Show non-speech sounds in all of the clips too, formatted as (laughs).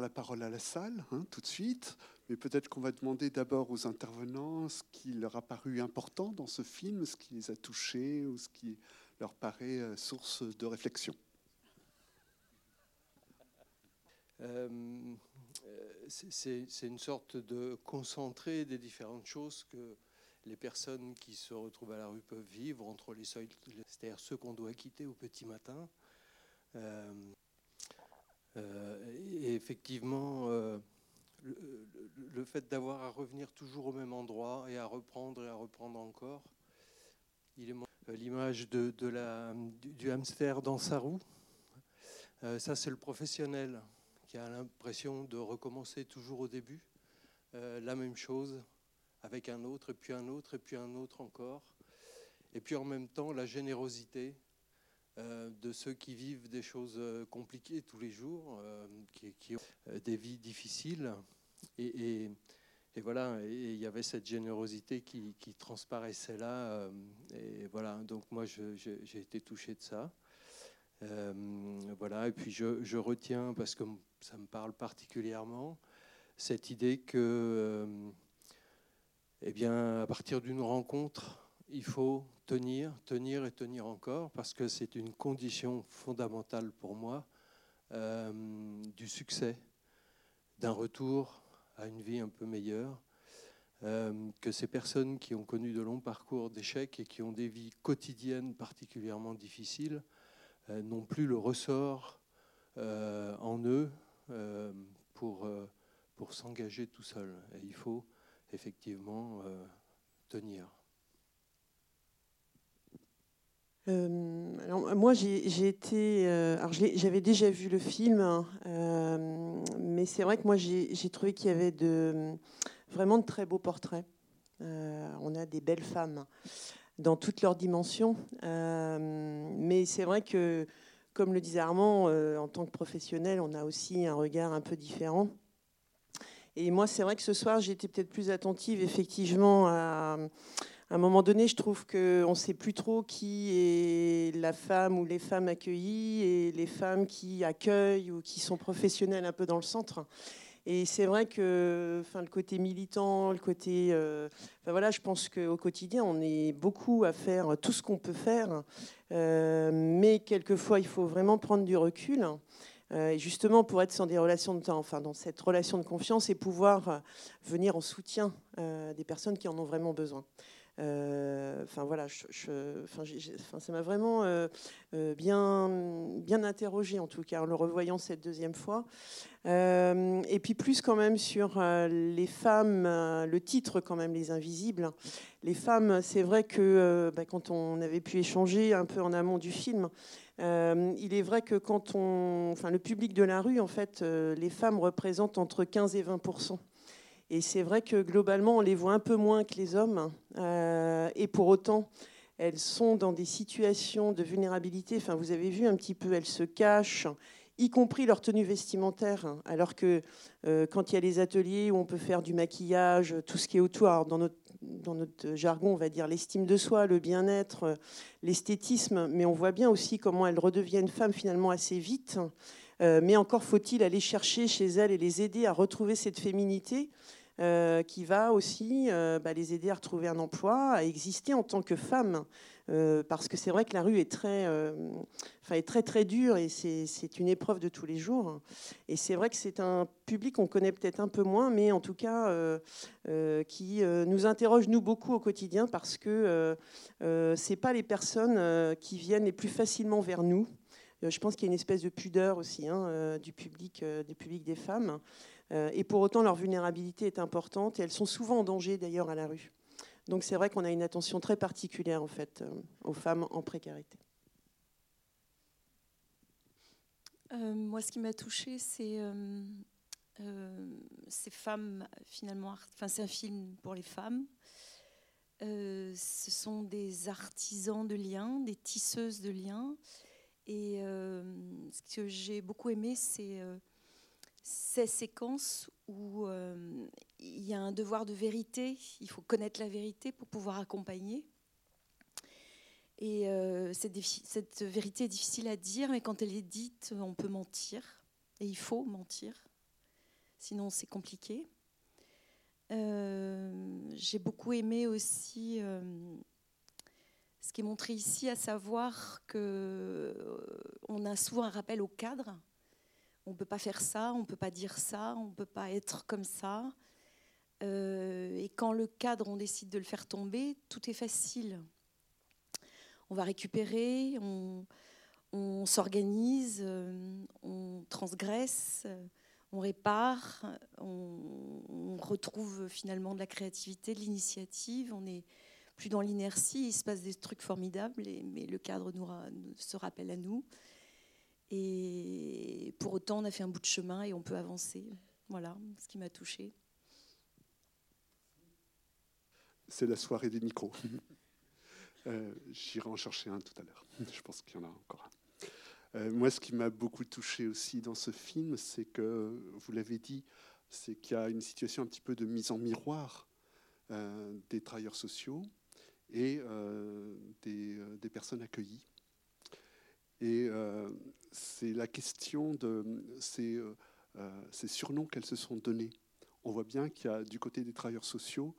la parole à la salle hein, tout de suite, mais peut-être qu'on va demander d'abord aux intervenants ce qui leur a paru important dans ce film, ce qui les a touchés ou ce qui leur paraît euh, source de réflexion. Euh, c'est une sorte de concentré des différentes choses que les personnes qui se retrouvent à la rue peuvent vivre entre les seuils, c'est-à-dire ceux qu'on doit quitter au petit matin. Euh, et effectivement, euh, le, fait d'avoir à revenir toujours au même endroit et à reprendre et à reprendre encore, il est l'image de, la, du, hamster dans sa roue. ça, c'est le professionnel qui a l'impression de recommencer toujours au début la même chose avec un autre, et puis un autre, et puis un autre encore. Et puis en même temps, la générosité euh, de ceux qui vivent des choses euh, compliquées tous les jours, euh, qui, ont des vies difficiles. Et, voilà, il y avait cette générosité qui, transparaissait là. et voilà, donc moi, j'ai été touché de ça. voilà, et puis je, retiens, parce que ça me parle particulièrement, cette idée que eh bien, à partir d'une rencontre, il faut tenir, tenir et tenir encore, parce que c'est une condition fondamentale pour moi euh, du succès, d'un retour à une vie un peu meilleure, euh, que ces personnes qui ont connu de longs parcours d'échecs et qui ont des vies quotidiennes particulièrement difficiles euh, n'ont plus le ressort en eux pour, pour s'engager tout seul. Et il faut effectivement tenir euh, alors, moi, j'ai été. Euh, alors, j'avais déjà vu le film, hein, mais c'est vrai que moi, j'ai trouvé qu'il y avait de, vraiment de très beaux portraits. on a des belles femmes dans toutes leurs dimensions, mais c'est vrai que, comme le disait Armand, en tant que professionnel, on a aussi un regard un peu différent. Et moi, c'est vrai que ce soir, j'étais peut-être plus attentive, effectivement, à, un moment donné, je trouve qu'on ne sait plus trop qui est la femme ou les femmes accueillies et les femmes qui accueillent ou qui sont professionnelles un peu dans le centre. Et c'est vrai que enfin, le côté militant, le côté. Euh, voilà, je pense qu'au quotidien, on est beaucoup à faire tout ce qu'on peut faire. Euh, mais quelquefois, il faut vraiment prendre du recul. Euh, justement, pour être dans des relations de temps, enfin dans cette relation de confiance et pouvoir venir en soutien des personnes qui en ont vraiment besoin. Enfin voilà, ça m'a vraiment bien, bien interrogé en tout cas en le revoyant cette deuxième fois. et puis plus quand même sur les femmes, le titre quand même, les invisibles. Les femmes, c'est vrai que bah, quand on avait pu échanger un peu en amont du film, euh, il est vrai que quand on, enfin, le public de la rue, en fait, euh, les femmes représentent entre 15 et 20 et c'est vrai que globalement, on les voit un peu moins que les hommes. Euh, et pour autant, elles sont dans des situations de vulnérabilité. Enfin, vous avez vu un petit peu, elles se cachent, y compris leur tenue vestimentaire. Alors que quand il y a les ateliers où on peut faire du maquillage, tout ce qui est autour, dans notre dans notre jargon, on va dire l'estime de soi, le bien-être, l'esthétisme, mais on voit bien aussi comment elles redeviennent femmes finalement assez vite. Euh, mais encore faut-il aller chercher chez elles et les aider à retrouver cette féminité euh, qui va aussi euh, bah, les aider à retrouver un emploi, à exister en tant que femme. Parce que c'est vrai que la rue est très, est très très dure et c'est une épreuve de tous les jours. Et c'est vrai que c'est un public qu'on connaît peut-être un peu moins, mais en tout cas qui nous interroge nous beaucoup au quotidien parce que c'est pas les personnes qui viennent les plus facilement vers nous. Je pense qu'il y a une espèce de pudeur aussi hein, du public, des publics des femmes. Euh, et pour autant, leur vulnérabilité est importante et elles sont souvent en danger d'ailleurs à la rue. Donc c'est vrai qu'on a une attention très particulière en fait euh, aux femmes en précarité. Euh, moi, ce qui m'a touchée, c'est ces femmes finalement. Enfin, c'est un film pour les femmes. ce sont des artisans de liens, des tisseuses de liens. Et ce que j'ai beaucoup aimé, c'est ces séquences où euh, il y a un devoir de vérité, il faut connaître la vérité pour pouvoir accompagner. Et euh, cette, cette, vérité est difficile à dire, mais quand elle est dite, on peut mentir, et il faut mentir. sinon c'est compliqué. J'ai beaucoup aimé aussi ce qui est montré ici, à savoir qu'on a souvent un rappel au cadre. On ne peut pas faire ça, on ne peut pas dire ça, on ne peut pas être comme ça. et quand le cadre, on décide de le faire tomber, tout est facile on va récupérer, on, s'organise, euh, on transgresse, on répare, on, retrouve finalement de la créativité, de l'initiative, on n'est plus dans l'inertie, il se passe des trucs formidables, mais le cadre nous, se rappelle à nous. Et pour autant, on a fait un bout de chemin et on peut avancer. Voilà ce qui m'a touchée. C'est la soirée des micros. (laughs) Euh, j'irai en chercher un tout à l'heure. Je pense qu'il y en a encore un. Euh, moi, ce qui m'a beaucoup touché aussi dans ce film, c'est que, vous l'avez dit, c'est qu'il y a une situation un petit peu de mise en miroir euh, des travailleurs sociaux et des, des, personnes accueillies. Et c'est la question de ces, surnoms qu'elles se sont donnés. On voit bien qu'il y a du côté des travailleurs sociaux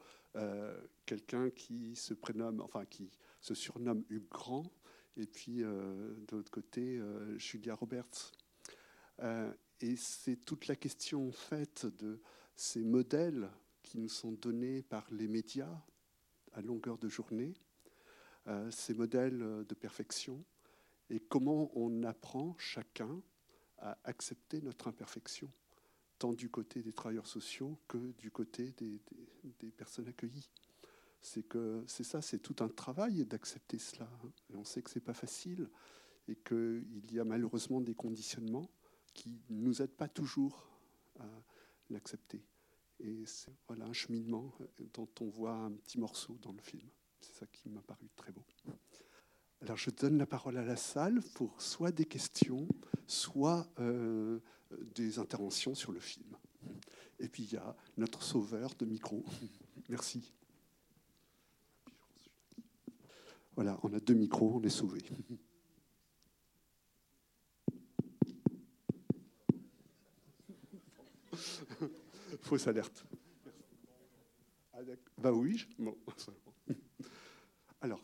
quelqu'un qui se prénomme, enfin qui se surnomme Hugues Grand, et puis euh, de l'autre côté, euh, Julia Roberts. Euh, et c'est toute la question en de ces modèles qui nous sont donnés par les médias à longueur de journée, ces modèles de perfection, et comment on apprend chacun à accepter notre imperfection, tant du côté des travailleurs sociaux que du côté des, personnes accueillies c'est ça, c'est tout un travail d'accepter cela. on sait que c'est pas facile et qu'il y a malheureusement des conditionnements qui ne nous aident pas toujours à l'accepter. Et c'est voilà un cheminement dont on voit un petit morceau dans le film. C'est ça qui m'a paru très beau. Alors je donne la parole à la salle pour soit des questions, soit euh, des interventions sur le film. Et puis il y a notre sauveur de micro. (laughs) Merci. Voilà, on a deux micros, on est sauvé. Fausse alerte. Bah oui, bon. Alors.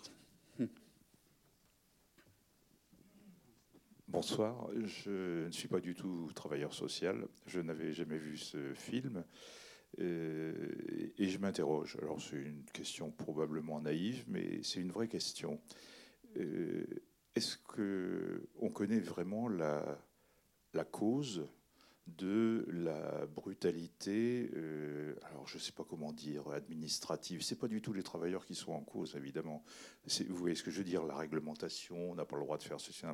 Bonsoir, je ne suis pas du tout travailleur social, je n'avais jamais vu ce film. Euh, et je m'interroge. Alors c'est une question probablement naïve, mais c'est une vraie question. Euh, est-ce que on connaît vraiment la, la cause de la brutalité, euh, alors je ne sais pas comment dire, administrative. C'est pas du tout les travailleurs qui sont en cause, évidemment. Vous voyez ce que je veux dire La réglementation, on n'a pas le droit de faire ceci.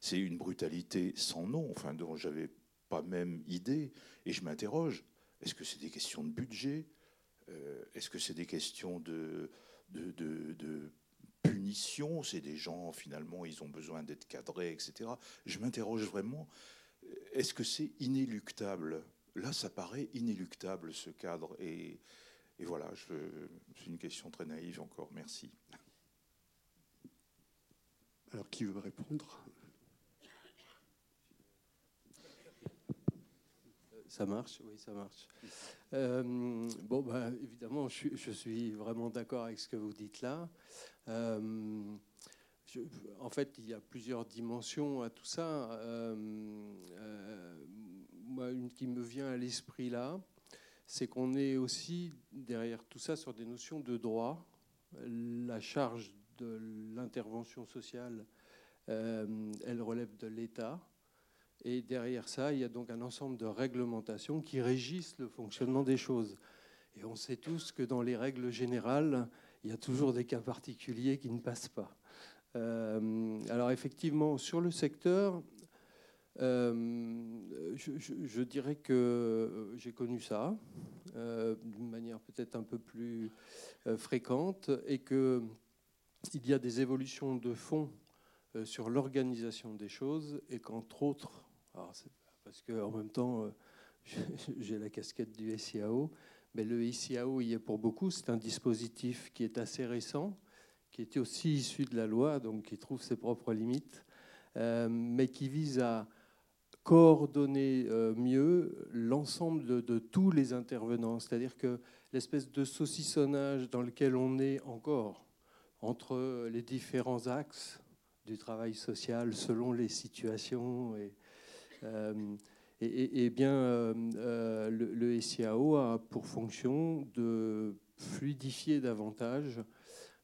C'est une brutalité sans nom, enfin dont j'avais pas même idée, et je m'interroge. Est-ce que c'est des questions de budget? Euh, Est-ce que c'est des questions de, de, punition? C'est des gens, finalement, ils ont besoin d'être cadrés, etc. Je m'interroge vraiment, est-ce que c'est inéluctable? Là, ça paraît inéluctable, ce cadre. Et, et voilà, c'est une question très naïve encore. Merci. Alors, qui veut répondre? Ça marche, oui, ça marche. Euh, bon, bah, évidemment, je, suis vraiment d'accord avec ce que vous dites là. Euh, en fait, il y a plusieurs dimensions à tout ça. Euh, moi, une qui me vient à l'esprit là, c'est qu'on est aussi derrière tout ça sur des notions de droit. La charge de l'intervention sociale, elle relève de l'État. Et derrière ça, il y a donc un ensemble de réglementations qui régissent le fonctionnement des choses. Et on sait tous que dans les règles générales, il y a toujours des cas particuliers qui ne passent pas. Euh, alors effectivement, sur le secteur, euh, je, dirais que j'ai connu ça euh, d'une manière peut-être un peu plus fréquente et qu'il y a des évolutions de fond sur l'organisation des choses et qu'entre autres, parce qu'en même temps, (laughs) j'ai la casquette du SIAO, mais le SIAO y est pour beaucoup. C'est un dispositif qui est assez récent, qui était aussi issu de la loi, donc qui trouve ses propres limites, euh, mais qui vise à coordonner mieux l'ensemble de, tous les intervenants. C'est-à-dire que l'espèce de saucissonnage dans lequel on est encore entre les différents axes du travail social selon les situations et, et, bien, euh, euh, le, SIAO a pour fonction de fluidifier davantage.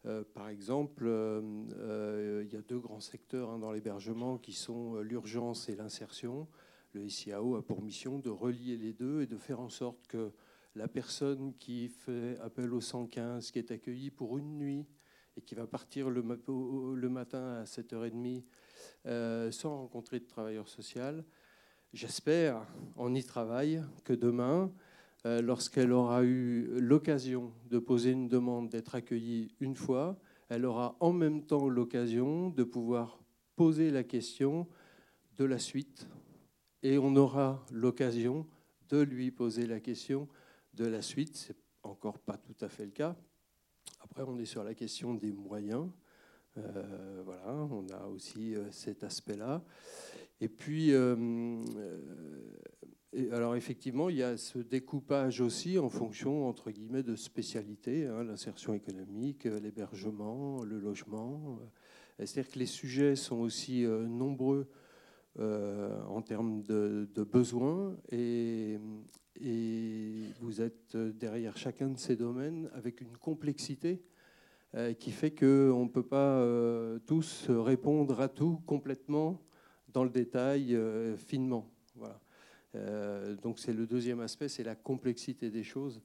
Euh, par exemple, il y a deux grands secteurs hein, dans l'hébergement qui sont l'urgence et l'insertion. Le SIAO a pour mission de relier les deux et de faire en sorte que la personne qui fait appel au 115, qui est accueillie pour une nuit et qui va partir le, matin à 7h30 sans rencontrer de travailleur social, j'espère, on y travaille, que demain, euh, lorsqu'elle aura eu l'occasion de poser une demande d'être accueillie une fois, elle aura en même temps l'occasion de pouvoir poser la question de la suite et on aura l'occasion de lui poser la question de la suite. C'est encore pas tout à fait le cas. Après, on est sur la question des moyens. Euh, voilà, on a aussi euh, cet aspect-là. Et puis, euh, euh, alors effectivement, il y a ce découpage aussi en fonction, entre guillemets, de spécialités, hein, l'insertion économique, euh, l'hébergement, le logement. C'est-à-dire que les sujets sont aussi nombreux en termes de, besoins et, vous êtes derrière chacun de ces domaines avec une complexité qui fait qu'on ne peut pas tous répondre à tout complètement dans le détail euh, finement. Voilà. Euh, donc c'est le deuxième aspect, c'est la complexité des choses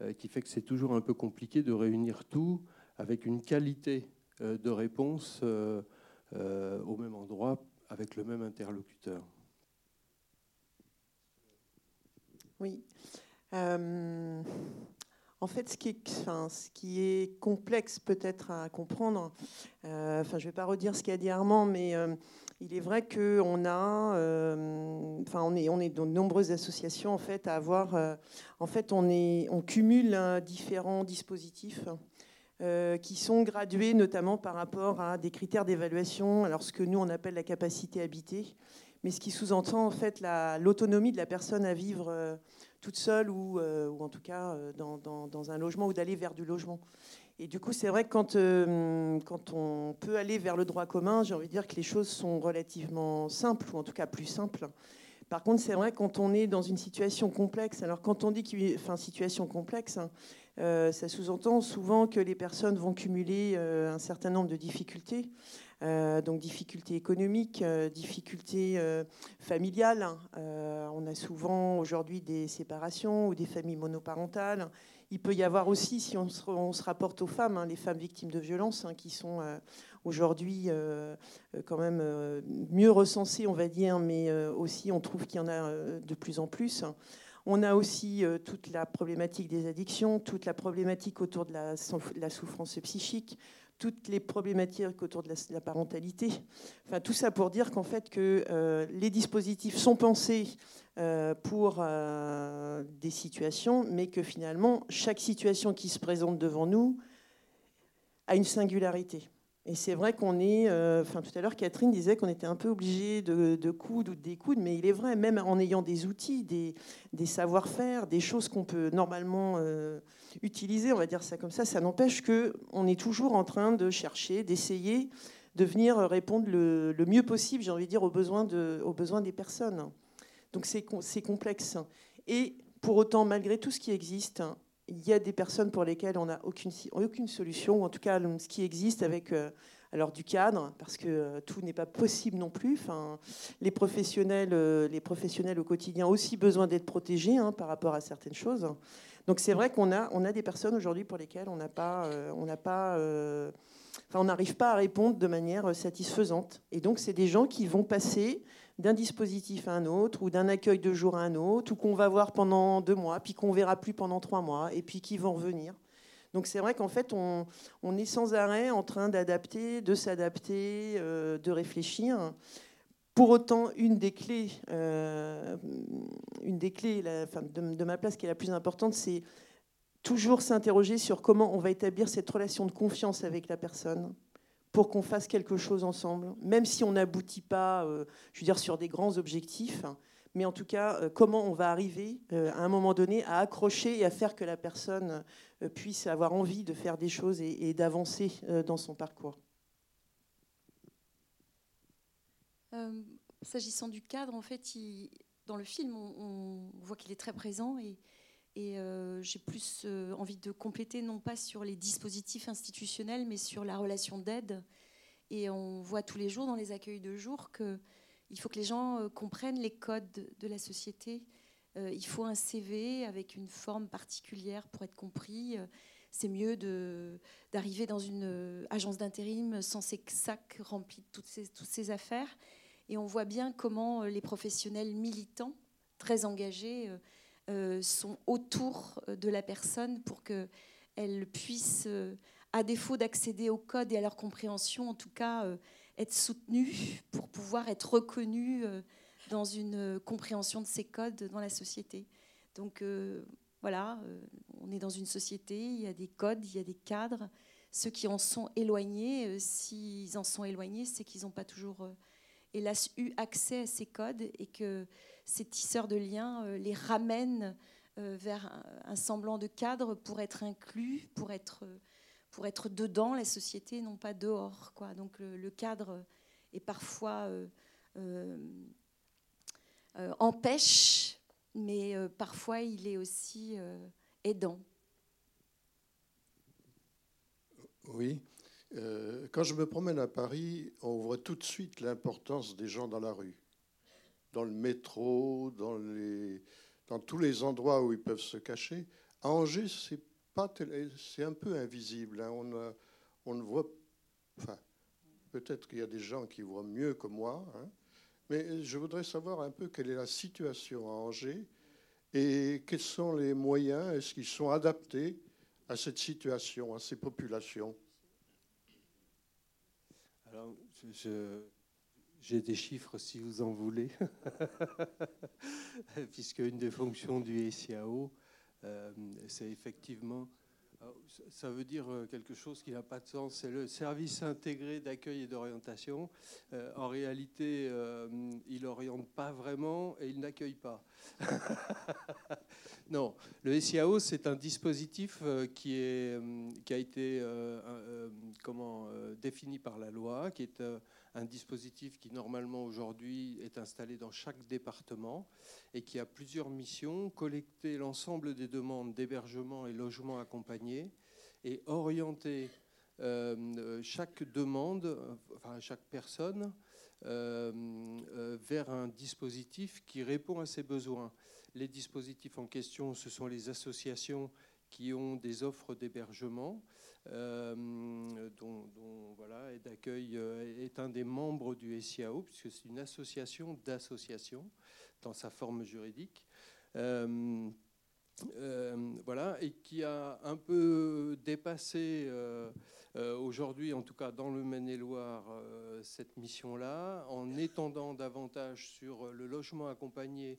euh, qui fait que c'est toujours un peu compliqué de réunir tout avec une qualité de réponse au même endroit avec le même interlocuteur. Oui. en fait, ce qui est, enfin, ce qui est complexe peut-être à comprendre, enfin, je ne vais pas redire ce qu'a dit Armand, mais il est vrai qu'on a, euh, enfin, on est, dans de nombreuses associations à avoir, euh, en fait, on cumule hein, différents dispositifs. Euh, qui sont gradués notamment par rapport à des critères d'évaluation, alors ce que nous on appelle la capacité habitée, mais ce qui sous-entend en fait l'autonomie de la personne à vivre toute seule ou, en tout cas dans un logement ou d'aller vers du logement. Et du coup, c'est vrai que quand, euh, quand on peut aller vers le droit commun, j'ai envie de dire que les choses sont relativement simples, ou en tout cas plus simples. Par contre, c'est vrai quand on est dans une situation complexe, alors quand on dit qu'il enfin, situation complexe, hein, euh, ça sous-entend souvent que les personnes vont cumuler euh, un certain nombre de difficultés. donc difficultés économiques, difficultés familiales. Hein. on a souvent aujourd'hui des séparations ou des familles monoparentales il peut y avoir aussi, si on se, rapporte aux femmes, hein, les femmes victimes de violences, hein, qui sont euh, aujourd'hui euh, euh, quand même mieux recensées, on va dire, mais aussi on trouve qu'il y en a de plus en plus. On a aussi toute la problématique des addictions, toute la problématique autour de la, souffrance psychique, toutes les problématiques autour de la, parentalité. Tout ça pour dire qu'en fait, que les dispositifs sont pensés euh, pour euh, des situations, mais que finalement, chaque situation qui se présente devant nous a une singularité. Et c'est vrai qu'on est, euh, enfin tout à l'heure Catherine disait qu'on était un peu obligé de, de, coudre ou de découdre, mais il est vrai, même en ayant des outils, des, savoir-faire, des choses qu'on peut normalement utiliser, on va dire ça comme ça, ça n'empêche qu'on est toujours en train de chercher, d'essayer de venir répondre le, mieux possible, j'ai envie de dire, aux besoins, aux besoins des personnes. Donc c'est complexe. Et pour autant, malgré tout ce qui existe, il y a des personnes pour lesquelles on n'a aucune, aucune solution, ou en tout cas ce qui existe avec euh, alors du cadre, parce que euh, tout n'est pas possible non plus. Enfin, les, professionnels, euh, les professionnels au quotidien ont aussi besoin d'être protégés hein, par rapport à certaines choses. Donc c'est vrai qu'on a, on a des personnes aujourd'hui pour lesquelles on n'a pas, on n'a pas Enfin, on n'arrive pas à répondre de manière satisfaisante. Et donc, c'est des gens qui vont passer d'un dispositif à un autre, ou d'un accueil de jour à un autre, ou qu'on va voir pendant deux mois, puis qu'on verra plus pendant trois mois, et puis qui vont revenir. Donc c'est vrai qu'en fait, on, est sans arrêt en train d'adapter, de s'adapter, euh, de réfléchir. Pour autant, une des clés, euh, une des clés de, de, ma place qui est la plus importante, c'est toujours s'interroger sur comment on va établir cette relation de confiance avec la personne pour qu'on fasse quelque chose ensemble, même si on n'aboutit pas, euh, je veux dire, sur des grands objectifs. Mais en tout cas, euh, comment on va arriver euh, à un moment donné à accrocher et à faire que la personne puisse avoir envie de faire des choses et, d'avancer dans son parcours. S'agissant du cadre, en fait, dans le film, on, voit qu'il est très présent et, et j'ai plus envie de compléter, non pas sur les dispositifs institutionnels, mais sur la relation d'aide. Et on voit tous les jours dans les accueils de jour qu'il faut que les gens comprennent les codes de la société. il faut un CV avec une forme particulière pour être compris. C'est mieux d'arriver dans une agence d'intérim sans ses sacs remplis de toutes ces, toutes ces affaires. Et on voit bien comment les professionnels militants, très engagés, euh, sont autour euh, de la personne pour qu'elle puisse, euh, à défaut d'accéder au code et à leur compréhension, en tout cas, être soutenue pour pouvoir être reconnue dans une compréhension de ces codes dans la société. Donc voilà, on est dans une société, il y a des codes, il y a des cadres. Ceux qui en sont éloignés, s'ils en sont éloignés, c'est qu'ils n'ont pas toujours, hélas, eu accès à ces codes et que ces tisseurs de liens euh, les ramènent euh, vers un, semblant de cadre pour être inclus, pour être, pour être dedans la société, non pas dehors. Donc le, cadre est parfois euh, empêche, mais parfois il est aussi aidant. Oui. quand je me promène à Paris, on voit tout de suite l'importance des gens dans la rue dans le métro, dans, les, dans tous les endroits où ils peuvent se cacher. À Angers, c'est c'est un peu invisible. Hein. On, on ne voit, enfin, peut-être qu'il y a des gens qui voient mieux que moi, hein. mais je voudrais savoir un peu quelle est la situation à Angers et quels sont les moyens, est-ce qu'ils sont adaptés à cette situation, à ces populations? Alors, je, j'ai des chiffres si vous en voulez, (laughs) puisque une des fonctions du SIAO, euh, c'est effectivement, ça veut dire euh, quelque chose qui n'a pas de sens, c'est le service intégré d'accueil et d'orientation. Euh, en réalité, il n'oriente pas vraiment et il n'accueille pas. (laughs) non, le SIAO, c'est un dispositif qui, est, qui a été comment, défini par la loi, qui est un dispositif qui normalement aujourd'hui est installé dans chaque département et qui a plusieurs missions, collecter l'ensemble des demandes d'hébergement et logement accompagné et orienter euh, chaque demande, enfin chaque personne, euh, euh, vers un dispositif qui répond à ses besoins. Les dispositifs en question, ce sont les associations qui ont des offres d'hébergement euh, dont, voilà, et d'accueil euh, est un des membres du SIAO, puisque c'est une association d'associations dans sa forme juridique. Euh, voilà, et qui a un peu dépassé aujourd'hui, en tout cas dans le Maine-et-Loire, cette mission-là, en étendant davantage sur le logement accompagné,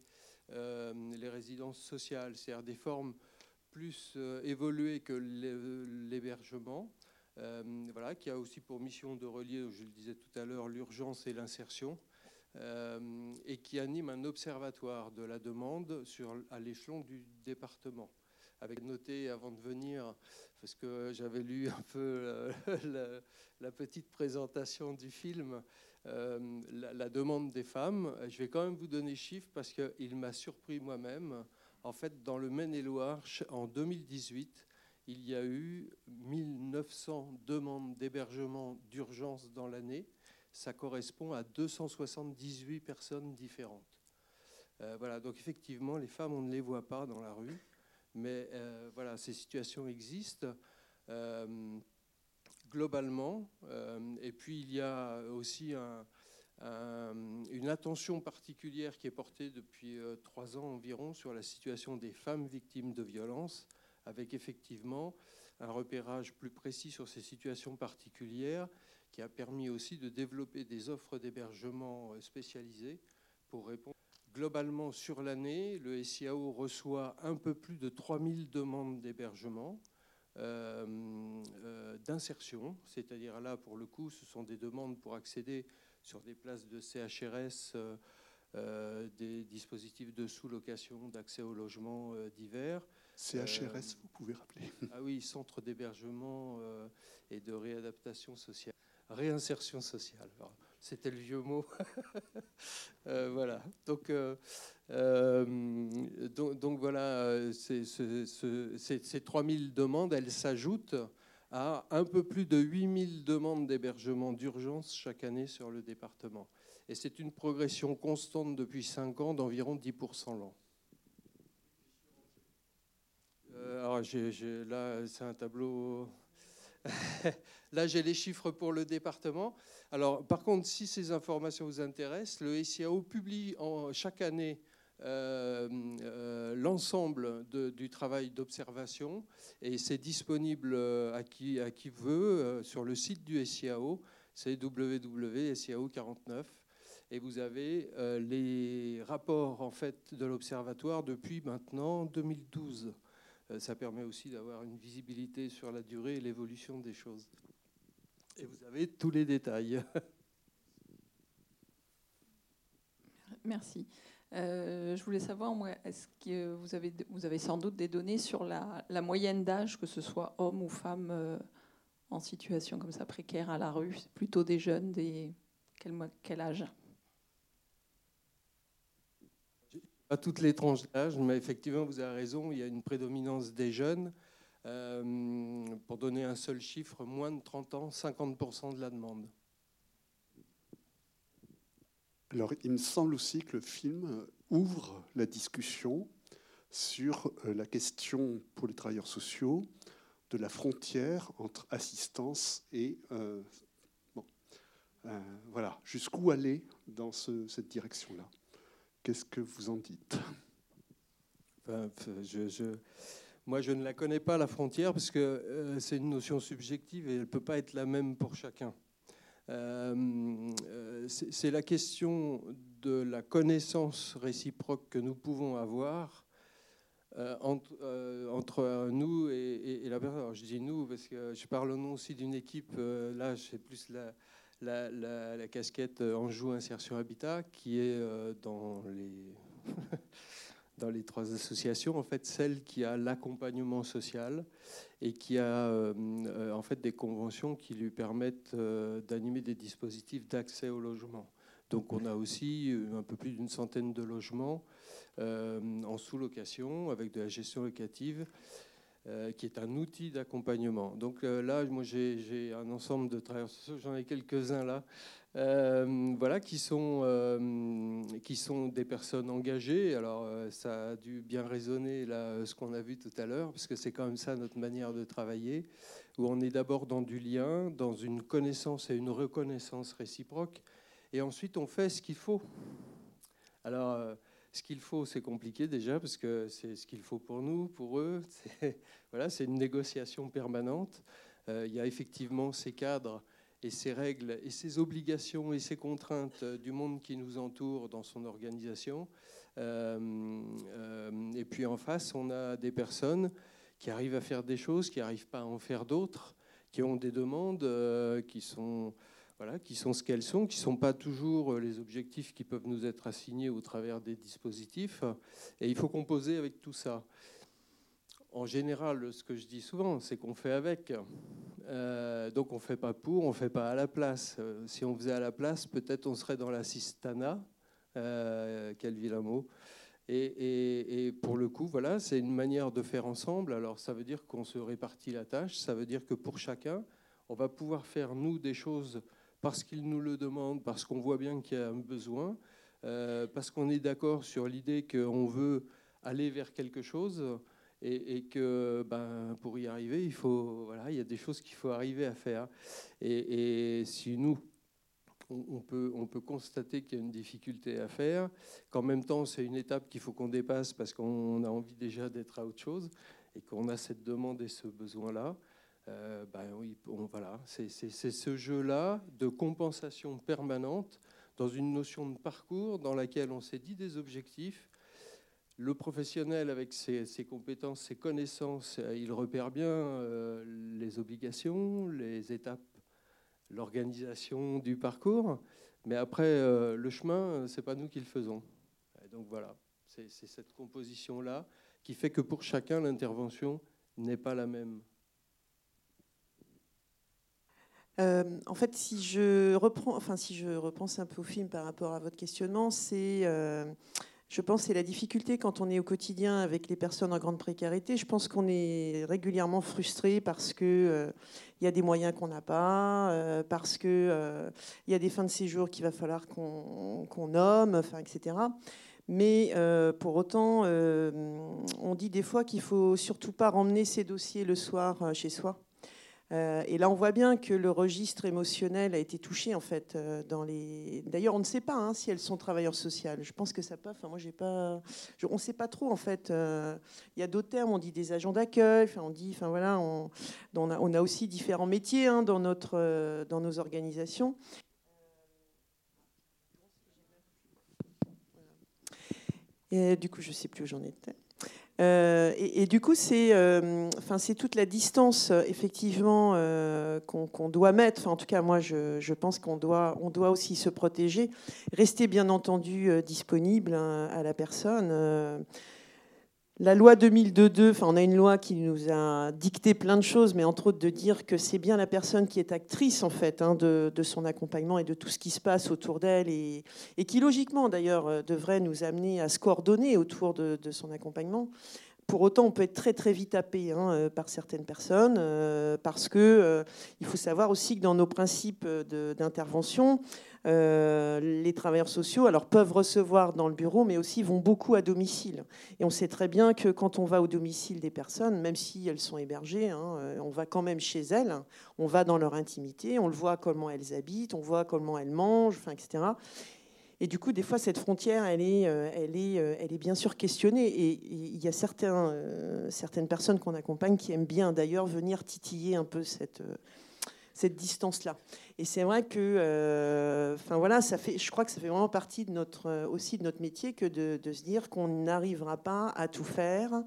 les résidences sociales, c'est-à-dire des formes plus euh, évolué que l'hébergement. Euh, voilà, qui a aussi pour mission de relier, je le disais tout à l'heure, l'urgence et l'insertion, euh, et qui anime un observatoire de la demande sur, à l'échelon du département. Avec noté avant de venir, parce que j'avais lu un peu (laughs) la, petite présentation du film, la, la, demande des femmes. Je vais quand même vous donner chiffres parce qu'il m'a surpris moi-même. En fait, dans le Maine-et-Loire, en 2018, il y a eu 1900 demandes d'hébergement d'urgence dans l'année. Ça correspond à 278 personnes différentes. Euh, voilà, donc effectivement, les femmes, on ne les voit pas dans la rue, mais euh, voilà, ces situations existent euh, globalement. et puis, il y a aussi un, une attention particulière qui est portée depuis euh, trois ans environ sur la situation des femmes victimes de violences, avec effectivement un repérage plus précis sur ces situations particulières, qui a permis aussi de développer des offres d'hébergement euh, spécialisées pour répondre. Globalement, sur l'année, le SIAO reçoit un peu plus de 3000 demandes d'hébergement. d'insertion, c'est-à-dire là, pour le coup, ce sont des demandes pour accéder sur des places de CHRS, des dispositifs de sous-location, d'accès au logement divers. CHRS, vous pouvez rappeler (laughs) Ah oui, centre d'hébergement et de réadaptation sociale. Réinsertion sociale. C'était le vieux mot. (laughs) Euh, voilà. Donc, euh, euh, donc, voilà, ces, ces, 3000 demandes, elles s'ajoutent à un peu plus de 8000 demandes d'hébergement d'urgence chaque année sur le département. Et c'est une progression constante depuis 5 ans d'environ 10% l'an. alors, là, c'est un tableau (laughs) Là, j'ai les chiffres pour le département. Alors, par contre, si ces informations vous intéressent, le SIAO publie chaque année euh, euh, l'ensemble du travail d'observation et c'est disponible euh, à qui, veut sur le site du SIAO, c'est www.siao49 et vous avez les rapports en fait de l'observatoire depuis maintenant 2012. Euh, ça permet aussi d'avoir une visibilité sur la durée et l'évolution des choses. Et vous avez tous les détails. Merci. Euh, je voulais savoir, est-ce que vous avez, vous avez sans doute des données sur la, moyenne d'âge, que ce soit homme ou femme euh, en situation comme ça précaire à la rue Plutôt des jeunes, des, quel, âge? Pas toutes les tranches d'âge, mais effectivement, vous avez raison, il y a une prédominance des jeunes. Euh, pour donner un seul chiffre, moins de 30 ans, 50% de la demande. Alors, il me semble aussi que le film ouvre la discussion sur euh, la question pour les travailleurs sociaux de la frontière entre assistance et euh, bon, voilà jusqu'où aller dans cette direction-là? Qu'est-ce que vous en dites? Moi, je ne la connais pas, la frontière, parce que euh, c'est une notion subjective et elle ne peut pas être la même pour chacun. Euh, euh, c'est la question de la connaissance réciproque que nous pouvons avoir entre, nous et, la personne. je dis nous parce que je parle au nom aussi d'une équipe. là, c'est plus la, la, casquette Anjou Insertion Habitat, qui est euh, dans les, (laughs) dans les trois associations, en fait, celle qui a l'accompagnement social et qui a euh, en fait des conventions qui lui permettent euh, d'animer des dispositifs d'accès au logement. Donc on a aussi un peu plus d'une centaine de logements en sous-location avec de la gestion locative euh, qui est un outil d'accompagnement. Donc euh, là, moi, j'ai un ensemble de travailleurs sociaux, j'en ai quelques-uns là, euh, voilà, qui sont, qui sont des personnes engagées. Alors, ça a dû bien résonner là, ce qu'on a vu tout à l'heure, parce que c'est quand même ça notre manière de travailler, où on est d'abord dans du lien, dans une connaissance et une reconnaissance réciproque, et ensuite on fait ce qu'il faut. Alors, ce qu'il faut, c'est compliqué déjà, parce que c'est ce qu'il faut pour nous, pour eux. (laughs) C'est voilà, une négociation permanente. Euh, il y a effectivement ces cadres et ces règles et ces obligations et ces contraintes du monde qui nous entoure dans son organisation. Euh, euh, et puis en face, on a des personnes qui arrivent à faire des choses, qui n'arrivent pas à en faire d'autres, qui ont des demandes qui sont voilà, qui sont ce qu'elles sont, qui ne sont pas toujours euh, les objectifs qui peuvent nous être assignés au travers des dispositifs. Et il faut composer avec tout ça. En général, ce que je dis souvent, c'est qu'on fait avec. Euh, donc on ne fait pas pour, on ne fait pas à la place. Euh, si on faisait à la place, peut-être on serait dans l'assistana. Euh, quel vilain mot. Et, et, pour le coup, voilà, c'est une manière de faire ensemble. Alors ça veut dire qu'on se répartit la tâche, ça veut dire que pour chacun, on va pouvoir faire, nous, des choses parce qu'ils nous le demandent, parce qu'on voit bien qu'il y a un besoin, euh, parce qu'on est d'accord sur l'idée qu'on veut aller vers quelque chose et, que ben, pour y arriver, il, y a des choses qu'il faut arriver à faire. Et, si nous, on peut constater qu'il y a une difficulté à faire, qu'en même temps, c'est une étape qu'il faut qu'on dépasse parce qu'on a envie déjà d'être à autre chose et qu'on a cette demande et ce besoin-là, euh, ben oui, voilà, c'est ce jeu-là de compensation permanente dans une notion de parcours dans laquelle on s'est dit des objectifs. le professionnel, avec ses, compétences, ses connaissances, il repère bien les obligations, les étapes, l'organisation du parcours. Mais après, le chemin, c'est pas nous qui le faisons. donc voilà, c'est cette composition-là qui fait que pour chacun, l'intervention n'est pas la même. Euh, en fait, si je reprends, enfin, si je repense un peu au film par rapport à votre questionnement, c'est, euh, je pense, c'est la difficulté quand on est au quotidien avec les personnes en grande précarité. Je pense qu'on est régulièrement frustré parce que euh, il y a des moyens qu'on n'a pas, parce que il y a des fins de séjour qu'il va falloir qu'on, nomme, enfin, etc. Mais pour autant, on dit des fois qu'il faut surtout pas ramener ses dossiers le soir chez soi. Euh, et là, on voit bien que le registre émotionnel a été touché, en fait, euh. D'ailleurs, on ne sait pas hein, si elles sont travailleurs sociales. Je pense que ça peut. Enfin, moi, j'ai pas. on ne sait pas trop, en fait. Euh, il y a d'autres termes. On dit des agents d'accueil. Enfin, on dit. Enfin, voilà. On, a, aussi différents métiers hein, dans nos organisations. Et du coup, je ne sais plus où j'en étais. Euh, et, du coup, c'est euh, toute la distance, effectivement, euh, qu'on doit mettre. En tout cas, moi, je, je pense qu'on doit, on doit aussi se protéger, rester bien entendu disponible hein, à la personne. La loi 2002, enfin, on a une loi qui nous a dicté plein de choses, mais entre autres de dire que c'est bien la personne qui est actrice en fait hein, de, son accompagnement et de tout ce qui se passe autour d'elle et, qui logiquement d'ailleurs euh, devrait nous amener à se coordonner autour de, son accompagnement. Pour autant, on peut être très très vite happé hein, euh, par certaines personnes euh, parce que il faut savoir aussi que dans nos principes d'intervention, euh, les travailleurs sociaux alors, peuvent recevoir dans le bureau, mais aussi vont beaucoup à domicile. Et on sait très bien que quand on va au domicile des personnes, même si elles sont hébergées, hein, euh, on va quand même chez elles, on va dans leur intimité, on le voit comment elles habitent, on voit comment elles mangent, etc. Et du coup, des fois, cette frontière, elle est, euh, elle est, elle est bien sûr questionnée. Et il y a certains, certaines personnes qu'on accompagne qui aiment bien d'ailleurs venir titiller un peu cette, distance-là. Et c'est vrai que, euh, enfin voilà, ça fait, je crois que ça fait vraiment partie euh, aussi de notre métier que de se dire qu'on n'arrivera pas à tout faire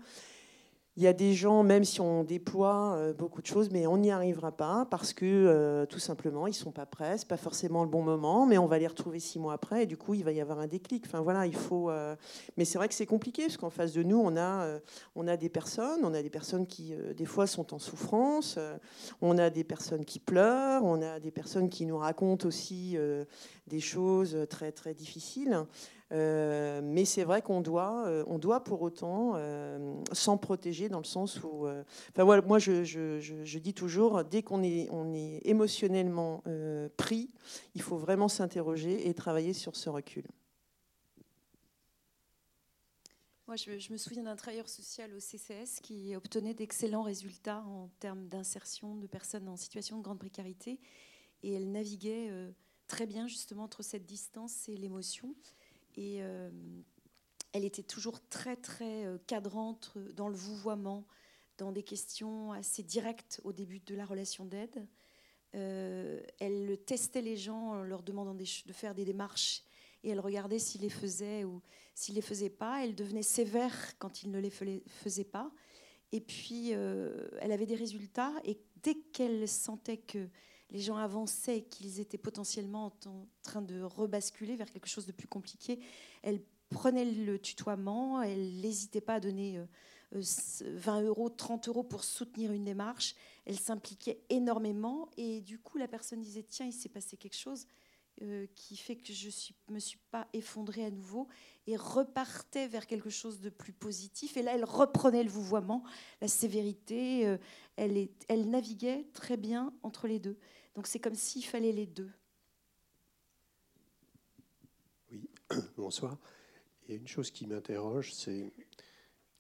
il y a des gens, même si on déploie euh, beaucoup de choses, mais on n'y arrivera pas parce que euh, tout simplement, ils sont pas prêts, c'est pas forcément le bon moment, mais on va les retrouver six mois après et du coup, il va y avoir un déclic. Enfin voilà, il faut. Euh, mais c'est vrai que c'est compliqué parce qu'en face de nous, on a, on a des personnes, on a des personnes qui des fois sont en souffrance, on a des personnes qui pleurent, on a des personnes qui nous racontent aussi des choses très très difficiles. Euh, mais c'est vrai qu'on doit, euh, on doit pour autant euh, s'en protéger dans le sens où, enfin moi je, je, je, dis toujours, dès qu'on est, on est émotionnellement pris, il faut vraiment s'interroger et travailler sur ce recul. Moi, je, me souviens d'un travailleur social au CCS qui obtenait d'excellents résultats en termes d'insertion de personnes en situation de grande précarité. Et elle naviguait très bien justement entre cette distance et l'émotion. Et euh, elle était toujours très, très euh, cadrante dans le vouvoiement, dans des questions assez directes au début de la relation d'aide. Euh, elle testait les gens en leur demandant de faire des démarches et elle regardait s'ils les faisaient ou s'ils les faisaient pas. Elle devenait sévère quand ils ne les faisaient pas. Et puis, elle avait des résultats et dès qu'elle sentait que les gens avançaient, qu'ils étaient potentiellement en train de rebasculer vers quelque chose de plus compliqué, elle prenait le tutoiement, elle n'hésitait pas à donner 20 euh, euros, 30 euros pour soutenir une démarche. Elle s'impliquait énormément et du coup, la personne disait Tiens, il s'est passé quelque chose euh, qui fait que je ne me suis pas effondrée à nouveau et repartait vers quelque chose de plus positif. Et là, elle reprenait le vouvoiement, la sévérité. Euh, elle, elle naviguait très bien entre les deux. Donc c'est comme s'il fallait les deux. Oui, (coughs) bonsoir. Il y a une chose qui m'interroge, c'est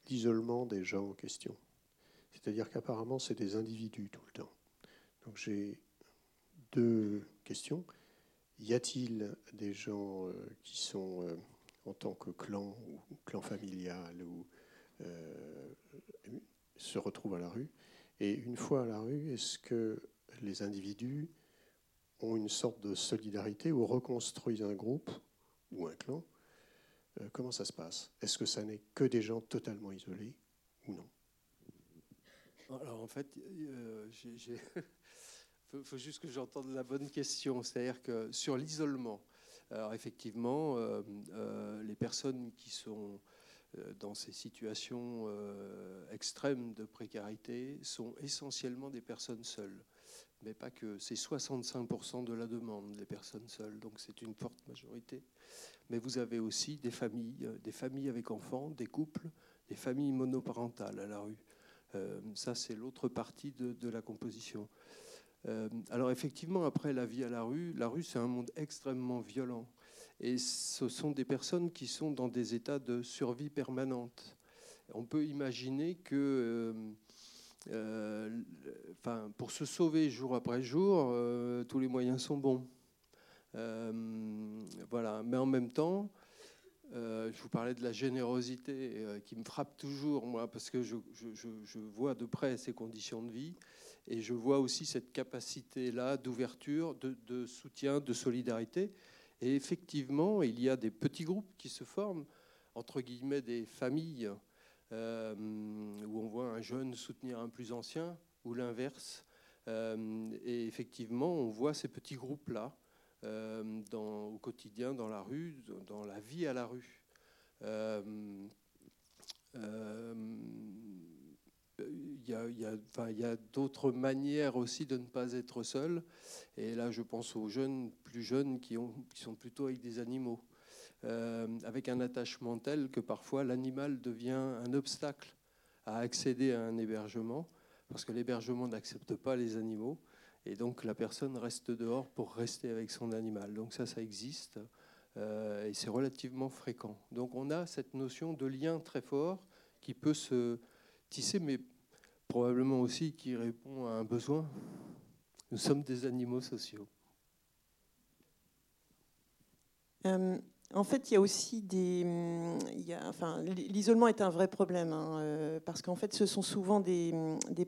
l'isolement des gens en question. C'est-à-dire qu'apparemment, c'est des individus tout le temps. Donc j'ai deux questions. Y a-t-il des gens euh, qui sont euh, en tant que clan ou clan familial ou euh, se retrouvent à la rue? Et une fois à la rue, est-ce que les individus ont une sorte de solidarité ou reconstruisent un groupe ou un clan? Comment ça se passe? Est-ce que ça n'est que des gens totalement isolés ou non? Alors en fait, il faut, juste que j'entende la bonne question. C'est-à-dire que sur l'isolement, effectivement, les personnes qui sont dans ces situations extrêmes de précarité sont essentiellement des personnes seules mais pas que. C'est 65% de la demande, les personnes seules, donc c'est une forte majorité. Mais vous avez aussi des familles, euh, des familles avec enfants, des couples, des familles monoparentales à la rue. Euh, ça, c'est l'autre partie de, la composition. Euh, alors effectivement, après la vie à la rue, la rue, c'est un monde extrêmement violent. Et ce sont des personnes qui sont dans des états de survie permanente. On peut imaginer que... Euh, enfin, pour se sauver jour après jour, euh, tous les moyens sont bons. Euh, voilà. Mais en même temps, je vous parlais de la générosité qui me frappe toujours, moi, parce que je, vois de près ces conditions de vie et je vois aussi cette capacité-là d'ouverture, de, soutien, de solidarité. Et effectivement, il y a des petits groupes qui se forment, entre guillemets, des familles euh, où on voit un jeune soutenir un plus ancien, ou l'inverse. Euh, et effectivement, on voit ces petits groupes-là euh, au quotidien, dans la rue, dans la vie à la rue. Il y a, d'autres manières aussi de ne pas être seul. Et là, je pense aux jeunes, plus jeunes, qui, ont, qui sont plutôt avec des animaux. Euh, avec un attachement tel que parfois l'animal devient un obstacle à accéder à un hébergement, parce que l'hébergement n'accepte pas les animaux, et donc la personne reste dehors pour rester avec son animal. Donc ça, ça existe, euh, et c'est relativement fréquent. Donc on a cette notion de lien très fort qui peut se tisser, mais probablement aussi qui répond à un besoin. Nous sommes des animaux sociaux. Euh, en fait, il y a aussi des. Enfin, l'isolement est un vrai problème, hein, euh, parce qu'en fait, ce sont souvent des,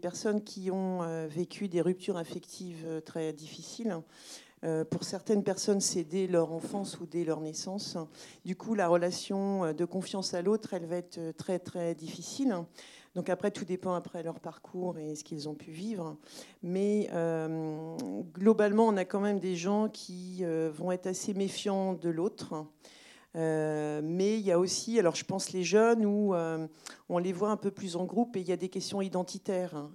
personnes qui ont euh, vécu des ruptures affectives très difficiles. pour certaines personnes, c'est dès leur enfance ou dès leur naissance. Du coup, la relation de confiance à l'autre, elle va être très, très difficile. Donc après, tout dépend après leur parcours et ce qu'ils ont pu vivre. Mais euh, globalement, on a quand même des gens qui euh, vont être assez méfiants de l'autre. Euh, mais il y a aussi, alors je pense les jeunes où on les voit un peu plus en groupe et il y a des questions identitaires.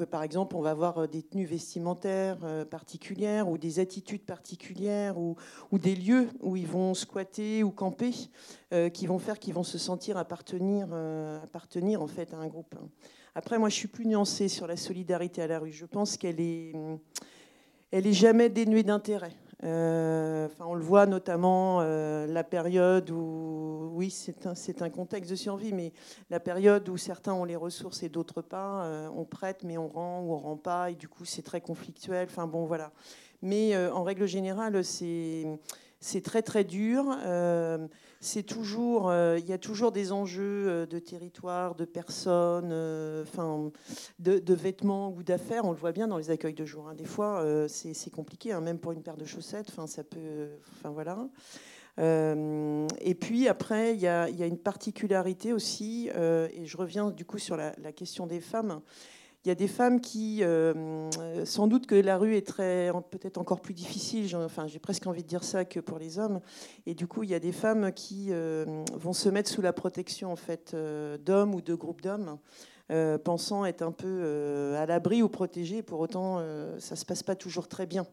Hein. Euh, donc par exemple, on va avoir des tenues vestimentaires particulières ou des attitudes particulières ou, ou, des lieux où ils vont squatter ou camper qui vont faire qu'ils vont se sentir appartenir, appartenir en fait à un groupe. Après, moi, je suis plus nuancée sur la solidarité à la rue. Je pense qu'elle est, elle est jamais dénuée d'intérêt. Euh, on le voit notamment euh, la période où, oui, c'est un, contexte de survie, mais la période où certains ont les ressources et d'autres pas, euh, on prête mais on rend ou on rend pas, et du coup c'est très conflictuel. Enfin bon, voilà. Mais en règle générale, c'est très très dur. C'est toujours, euh, il y a toujours des enjeux euh, de territoire, de personnes, enfin, de, vêtements ou d'affaires. On le voit bien dans les accueils de jour. Hein. Des fois, c'est compliqué, hein, même pour une paire de chaussettes. Enfin, ça peut, enfin voilà. et puis après, il y, a, une particularité aussi, et je reviens du coup sur la question des femmes. Il y a des femmes qui, euh, sans doute que la rue est peut-être encore plus difficile, enfin j'ai presque envie de dire ça que pour les hommes. Et du coup, il y a des femmes qui euh, vont se mettre sous la protection en fait euh, d'hommes ou de groupes d'hommes, pensant être un peu à l'abri ou protégées. Pour autant, ça se passe pas toujours très bien.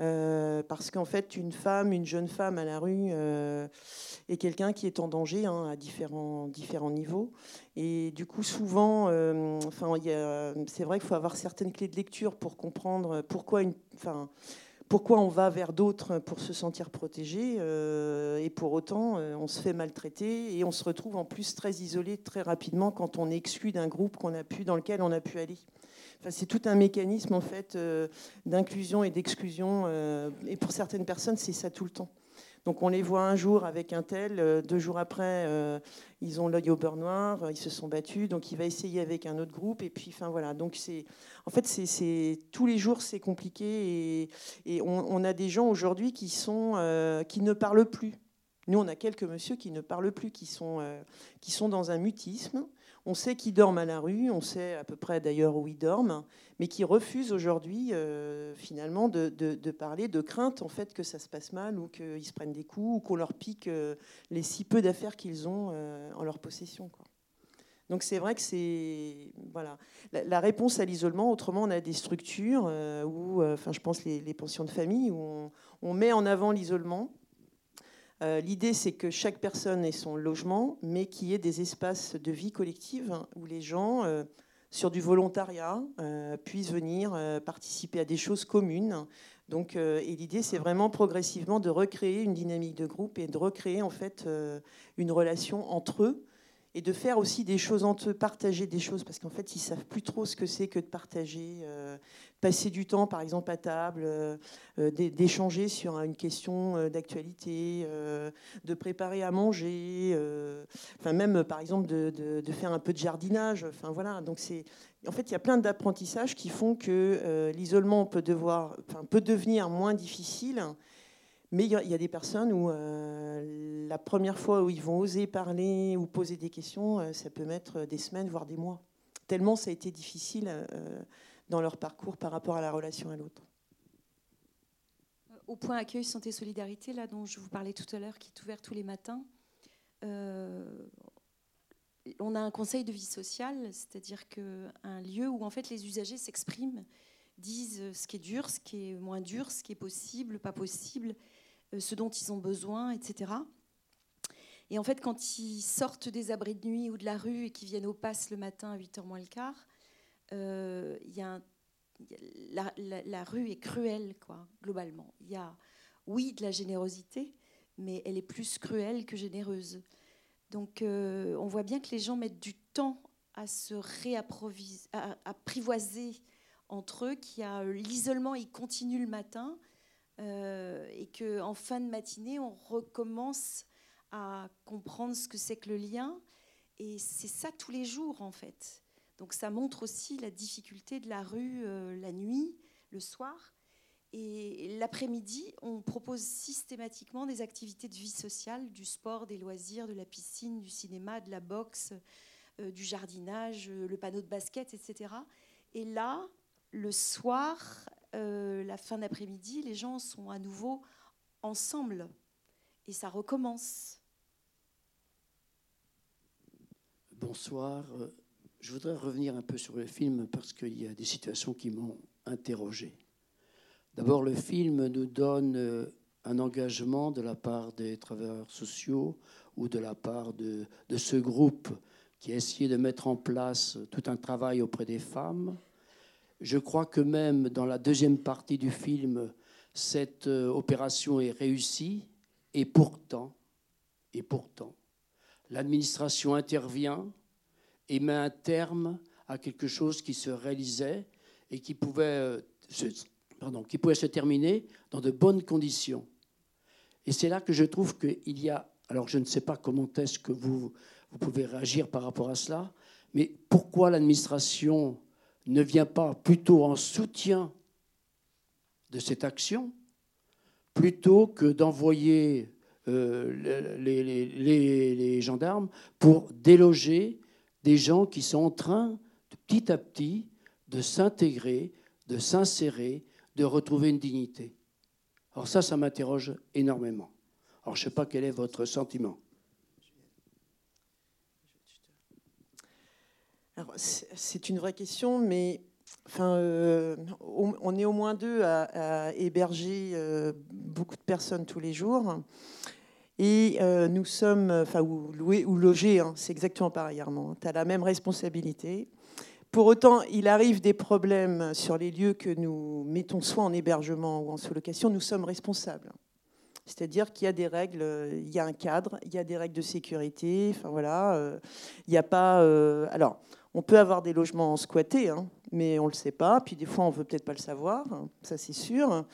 Euh, parce qu'en fait, une femme, une jeune femme à la rue euh, est quelqu'un qui est en danger hein, à différents, niveaux. Et du coup, souvent, euh, c'est vrai qu'il faut avoir certaines clés de lecture pour comprendre pourquoi, une, pourquoi on va vers d'autres pour se sentir protégé. et pour autant, on se fait maltraiter et on se retrouve en plus très isolé très rapidement quand on est exclu d'un groupe qu'on a pu, dans lequel on a pu aller c'est tout un mécanisme en fait euh, d'inclusion et d'exclusion. Euh, et pour certaines personnes, c'est ça tout le temps. Donc on les voit un jour avec un tel, euh, deux jours après, ils ont l'œil au beurre noir, ils se sont battus, donc il va essayer avec un autre groupe, et puis enfin voilà. Donc c'est, en fait, c'est, tous les jours c'est compliqué, et, on, a des gens aujourd'hui qui sont, qui ne parlent plus Nous, on a quelques monsieur qui ne parlent plus, qui sont, qui sont dans un mutisme. On sait qu'ils dorment à la rue, on sait à peu près d'ailleurs où ils dorment, mais qui refusent aujourd'hui finalement de, parler de crainte en fait que ça se passe mal ou qu'ils se prennent des coups ou qu'on leur pique les si peu d'affaires qu'ils ont en leur possession. Donc c'est vrai que c'est voilà la, réponse à l'isolement. Autrement, on a des structures euh, où, euh, enfin, je pense les, pensions de famille où on, met en avant l'isolement. Euh, l'idée, c'est que chaque personne ait son logement, mais qu'il y ait des espaces de vie collective où les gens, sur du volontariat, puissent venir participer à des choses communes. Donc, et l'idée, c'est vraiment progressivement de recréer une dynamique de groupe et de recréer en fait une relation entre eux et de faire aussi des choses entre eux, partager des choses, parce qu'en fait, ils savent plus trop ce que c'est que de partager, euh, passer du temps, par exemple, à table, euh, euh, d'échanger sur une question d'actualité, de préparer à manger, enfin même, par exemple, de, de, faire un peu de jardinage. Enfin voilà, donc c'est en fait, il y a plein d'apprentissages qui font que l'isolement peut, peut devenir moins difficile mais il y, a des personnes où euh, la première fois où ils vont oser parler ou poser des questions, euh, ça peut mettre des semaines, voire des mois. Tellement ça a été difficile euh, dans leur parcours par rapport à la relation à l'autre. Au point accueil santé solidarité, là dont je vous parlais tout à l'heure, qui est ouvert tous les matins, on a un conseil de vie sociale, c'est-à-dire qu'un lieu où en fait les usagers s'expriment, disent ce qui est dur, ce qui est moins dur, ce qui est possible, pas possible, ce dont ils ont besoin, etc. Et en fait, quand ils sortent des abris de nuit ou de la rue et qu'ils viennent au pass le matin à 8h moins le quart, euh, y a la, rue est cruelle, quoi, globalement. Il y a, oui, de la générosité, mais elle est plus cruelle que généreuse. Donc, euh, on voit bien que les gens mettent du temps à se réapprivoiser entre eux, qu'il y a l'isolement, il continue le matin, euh, et qu'en fin de matinée, on recommence à comprendre ce que c'est que le lien. Et c'est ça tous les jours, en fait. Donc ça montre aussi la difficulté de la rue euh, la nuit, le soir. Et l'après-midi, on propose systématiquement des activités de vie sociale, du sport, des loisirs, de la piscine, du cinéma, de la boxe, euh, du jardinage, le panneau de basket, etc. Et là, le soir, euh, la fin d'après-midi, les gens sont à nouveau ensemble et ça recommence. Bonsoir. Euh, je voudrais revenir un peu sur le film parce qu'il y a des situations qui m'ont interrogé. D'abord, le film nous donne euh, un engagement de la part des travailleurs sociaux ou de la part de, de ce groupe qui a essayé de mettre en place tout un travail auprès des femmes je crois que même dans la deuxième partie du film, cette euh, opération est réussie et pourtant, et pourtant, l'administration intervient et met un terme à quelque chose qui se réalisait et qui pouvait, euh, se, qui pouvait se terminer dans de bonnes conditions. Et c'est là que je trouve qu'il y a, alors je ne sais pas comment est-ce que vous, vous pouvez réagir par rapport à cela, mais pourquoi l'administration ne vient pas plutôt en soutien de cette action, plutôt que d'envoyer euh, les, gendarmes pour déloger des gens qui sont en train, petit à petit, de s'intégrer, de s'insérer, de retrouver une dignité. Alors ça, ça m'interroge énormément. Alors je ne sais pas quel est votre sentiment. C'est une vraie question, mais enfin, euh, on est au moins deux à, héberger euh, beaucoup de personnes tous les jours. Et euh, nous sommes, enfin, ou louer ou loger, hein, c'est exactement pareil, Armand. Tu as la même responsabilité. Pour autant, il arrive des problèmes sur les lieux que nous mettons soit en hébergement ou en sous-location, nous sommes responsables. C'est-à-dire qu'il y a des règles, il y a un cadre, il y a des règles de sécurité. Enfin voilà, il n'y a pas. alors, on peut avoir des logements squattés, hein, mais on ne le sait pas. Puis des fois, on ne veut peut-être pas le savoir, hein, ça c'est sûr.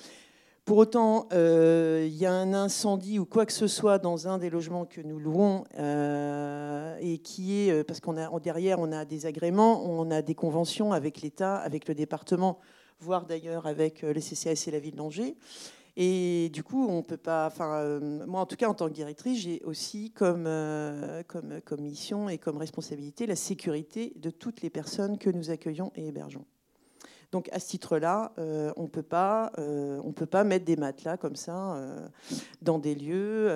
Pour autant, euh, il y a un incendie ou quoi que ce soit dans un des logements que nous louons euh, et qui est euh, parce qu'on a derrière on a des agréments, on a des conventions avec l'État, avec le département, voire d'ailleurs avec les CCAS et la ville d'Angers. Et du coup, on peut pas. Enfin, euh, moi, en tout cas, en tant que directrice, j'ai aussi euh, comme, comme mission et comme responsabilité la sécurité de toutes les personnes que nous accueillons et hébergeons. Donc à ce titre-là, euh, on peut euh, on peut pas mettre des matelas comme ça euh, dans des lieux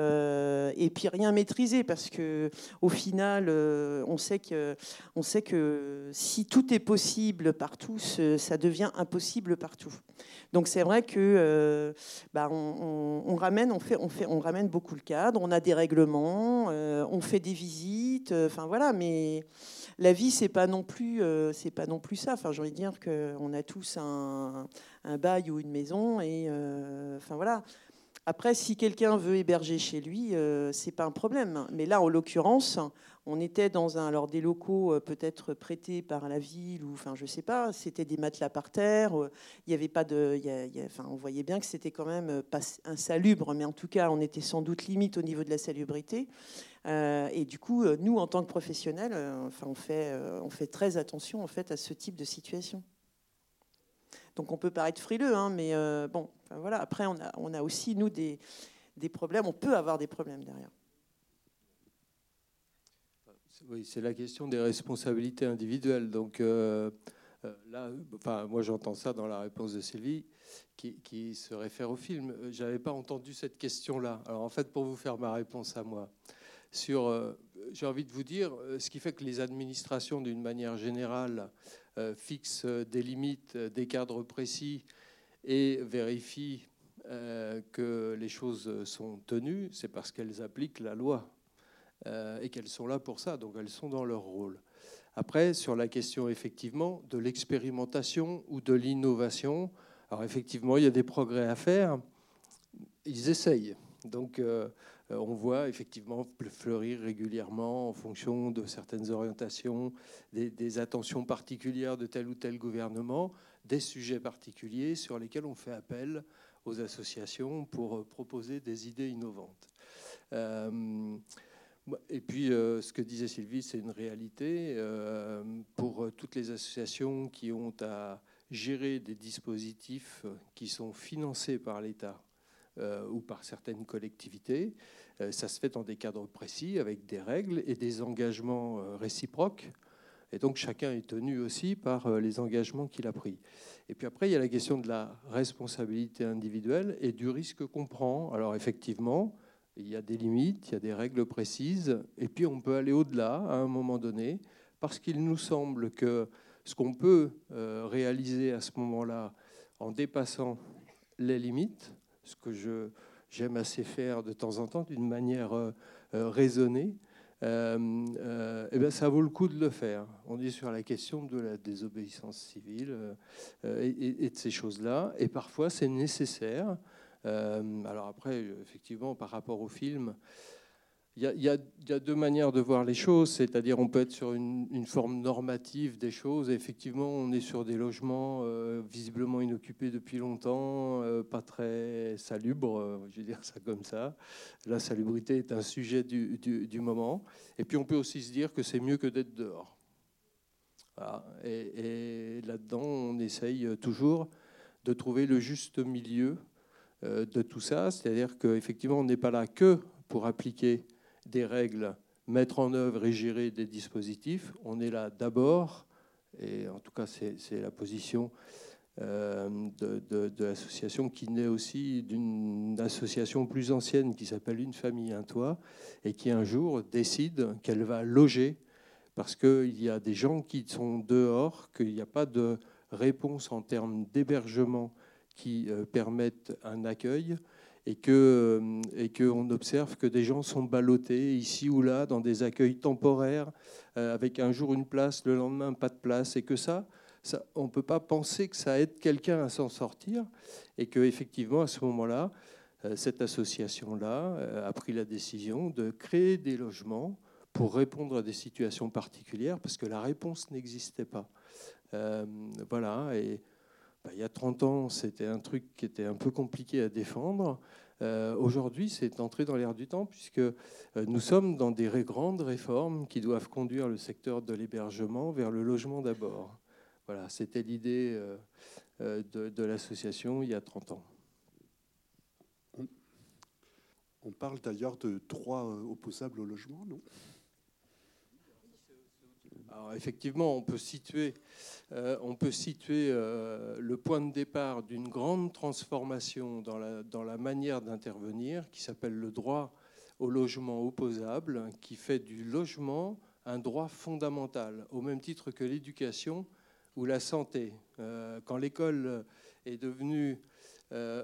et puis rien maîtriser parce que au final, on sait que, on sait que si tout est possible partout, ça devient impossible partout. Donc c'est vrai que bah, on, ramène, on fait, on fait, on ramène beaucoup le cadre. On a des règlements, on fait des visites. Enfin voilà, mais la vie, c'est pas non plus, euh, c'est pas non plus ça. Enfin, j'ai envie de dire qu'on a tous un, bail ou une maison, et euh, enfin voilà. Après, si quelqu'un veut héberger chez lui, euh, c'est pas un problème. Mais là, en l'occurrence, on était dans un, alors des locaux peut-être prêtés par la ville ou, enfin, je sais pas. C'était des matelas par terre. Il y avait pas de, on voyait bien que c'était quand même pas insalubre, mais en tout cas, on était sans doute limite au niveau de la salubrité. Euh, et du coup, euh, nous, en tant que professionnels, euh, enfin, on, fait, très attention en fait, à ce type de situation. Donc on peut paraître frileux, hein, mais bon, voilà. Après, on a, a aussi, nous, des problèmes. On peut avoir des problèmes derrière. Oui, c'est la question des responsabilités individuelles. Donc là, enfin, moi j'entends ça dans la réponse de Sylvie, qui, se réfère au film. Je n'avais pas entendu cette question-là. Alors en fait, pour vous faire ma réponse à moi, sur, euh, j'ai envie de vous dire, euh, ce qui fait que les administrations, d'une manière générale, euh, fixent des limites, des cadres précis et vérifient que les choses sont tenues, c'est parce qu'elles appliquent la loi et qu'elles sont là pour ça, donc elles sont dans leur rôle. Après, sur la question effectivement de l'expérimentation ou de l'innovation, alors effectivement, il y a des progrès à faire. Ils essayent. Donc, euh, on voit effectivement fleurir régulièrement en fonction de certaines orientations, des, attentions particulières de tel ou tel gouvernement, des sujets particuliers sur lesquels on fait appel aux associations pour euh, proposer des idées innovantes. Euh, et puis, ce que disait Sylvie, c'est une réalité. pour toutes les associations qui ont à gérer des dispositifs qui sont financés par l'État euh, ou par certaines collectivités. Euh, ça se fait dans des cadres précis, avec des règles et des engagements euh, réciproques. Et donc chacun est tenu aussi par les engagements qu'il a pris. Et puis après, il y a la question de la responsabilité individuelle et du risque qu'on prend. Alors effectivement, il y a des limites, il y a des règles précises, et puis on peut aller au-delà à un moment donné, parce qu'il nous semble que ce qu'on peut réaliser à ce moment-là en dépassant les limites, ce que je, j'aime assez faire de temps en temps d'une manière euh, euh, raisonnée, euh, eh ça vaut le coup de le faire. On est sur la question de la désobéissance civile et, de ces choses-là. Et parfois, c'est nécessaire. Alors après, effectivement, par rapport au film, il y, a, deux manières de voir les choses, c'est-à-dire on peut être sur une, forme normative des choses. effectivement, on est sur des logements euh, visiblement inoccupés depuis longtemps, euh, pas très salubres, euh, je vais dire ça comme ça. La salubrité est un sujet du, moment. Et puis on peut aussi se dire que c'est mieux que d'être dehors. Et là-dedans, on essaye toujours de trouver le juste milieu de tout ça, c'est-à-dire qu'effectivement, on n'est pas là que pour appliquer des règles, mettre en œuvre et gérer des dispositifs. On est là d'abord, et en tout cas c'est la position euh, de, l'association qui naît aussi d'une association plus ancienne qui s'appelle Une famille, un toit, et qui un jour décide qu'elle va loger parce qu'il y a des gens qui sont dehors, qu'il n'y a pas de réponse en termes d'hébergement qui euh, permettent un accueil et que euh, et qu'on observe que des gens sont ballottés ici ou là dans des accueils temporaires euh, avec un jour une place, le lendemain pas de place, et que ça, on ne peut pas penser que ça aide quelqu'un à s'en sortir, et que effectivement à ce moment-là, cette association-là a pris la décision de créer des logements pour répondre à des situations particulières, parce que la réponse n'existait pas. voilà, et bah, il y a 30 ans, c'était un truc qui était un peu compliqué à défendre. Euh, aujourd'hui, c'est entré dans l'air du temps, puisque euh, nous sommes dans des grandes réformes qui doivent conduire le secteur de l'hébergement vers le logement d'abord. Voilà, c'était l'idée euh, de, l'association il y a 30 ans. On parle d'ailleurs de droit opposable au logement, non? Effectivement, on peut situer, euh, euh, le point de départ d'une grande transformation dans la, dans la manière d'intervenir, qui s'appelle le droit au logement opposable, qui fait du logement un droit fondamental, au même titre que l'éducation ou la santé. Euh, quand l'école est devenue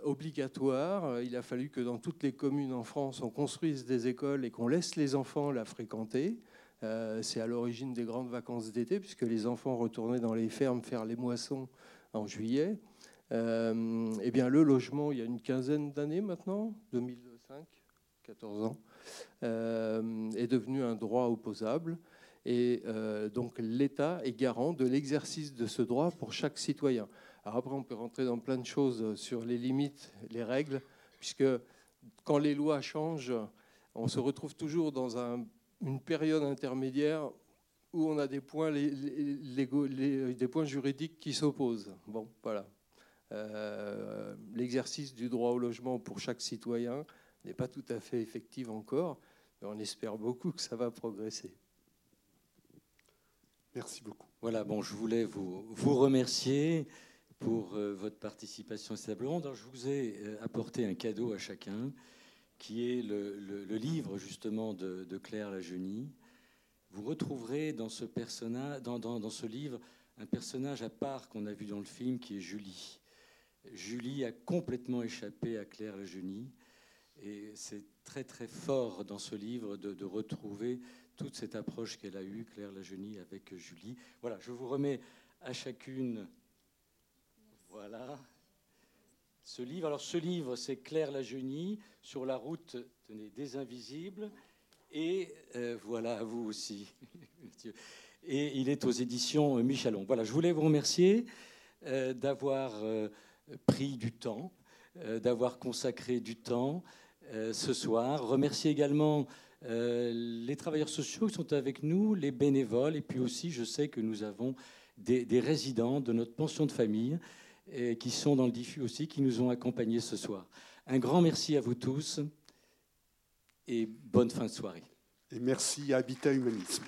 obligatoire, il a fallu que dans toutes les communes en France, on construise des écoles et qu'on laisse les enfants la fréquenter. Euh, c'est à l'origine des grandes vacances d'été, puisque les enfants retournaient dans les fermes faire les moissons en juillet. Euh, eh bien, le logement, il y a une quinzaine d'années maintenant, 2005, 14 ans, euh, est devenu un droit opposable. Et donc l'État est garant de l'exercice de ce droit pour chaque citoyen. Alors après, on peut rentrer dans plein de choses sur les limites, les règles, puisque quand les lois changent, on se retrouve toujours dans un une période intermédiaire où on a des points, des points juridiques qui s'opposent. Bon, voilà. Euh, l'exercice du droit au logement pour chaque citoyen n'est pas tout à fait effectif encore, mais on espère beaucoup que ça va progresser. Merci beaucoup. Voilà, bon, je voulais vous, vous remercier pour euh, votre participation à cette table ronde. je vous ai euh, apporté un cadeau à chacun qui est le, livre justement de, Claire Lajeunie. Vous retrouverez dans ce, personnage, dans, dans, ce livre un personnage à part qu'on a vu dans le film qui est Julie. Julie a complètement échappé à Claire Lajeunie. Et c'est très très fort dans ce livre de, de retrouver toute cette approche qu'elle a eue, Claire Lajeunie, avec Julie. Voilà, je vous remets à chacune. Voilà ce livre. Alors ce livre, c'est Claire Lajeunie, sur la route des invisibles. Et euh, voilà, à vous aussi. (laughs) Et il est aux éditions Michelon. Voilà, je voulais vous remercier euh, d'avoir euh, pris du temps, d'avoir consacré du temps ce soir. Remercier également les travailleurs sociaux qui sont avec nous, les bénévoles, et puis aussi, je sais que nous avons des résidents de notre pension de famille qui sont dans le diffus aussi, qui nous ont accompagnés ce soir. Un grand merci à vous tous et bonne fin de soirée. Et merci à Habitat Humanisme.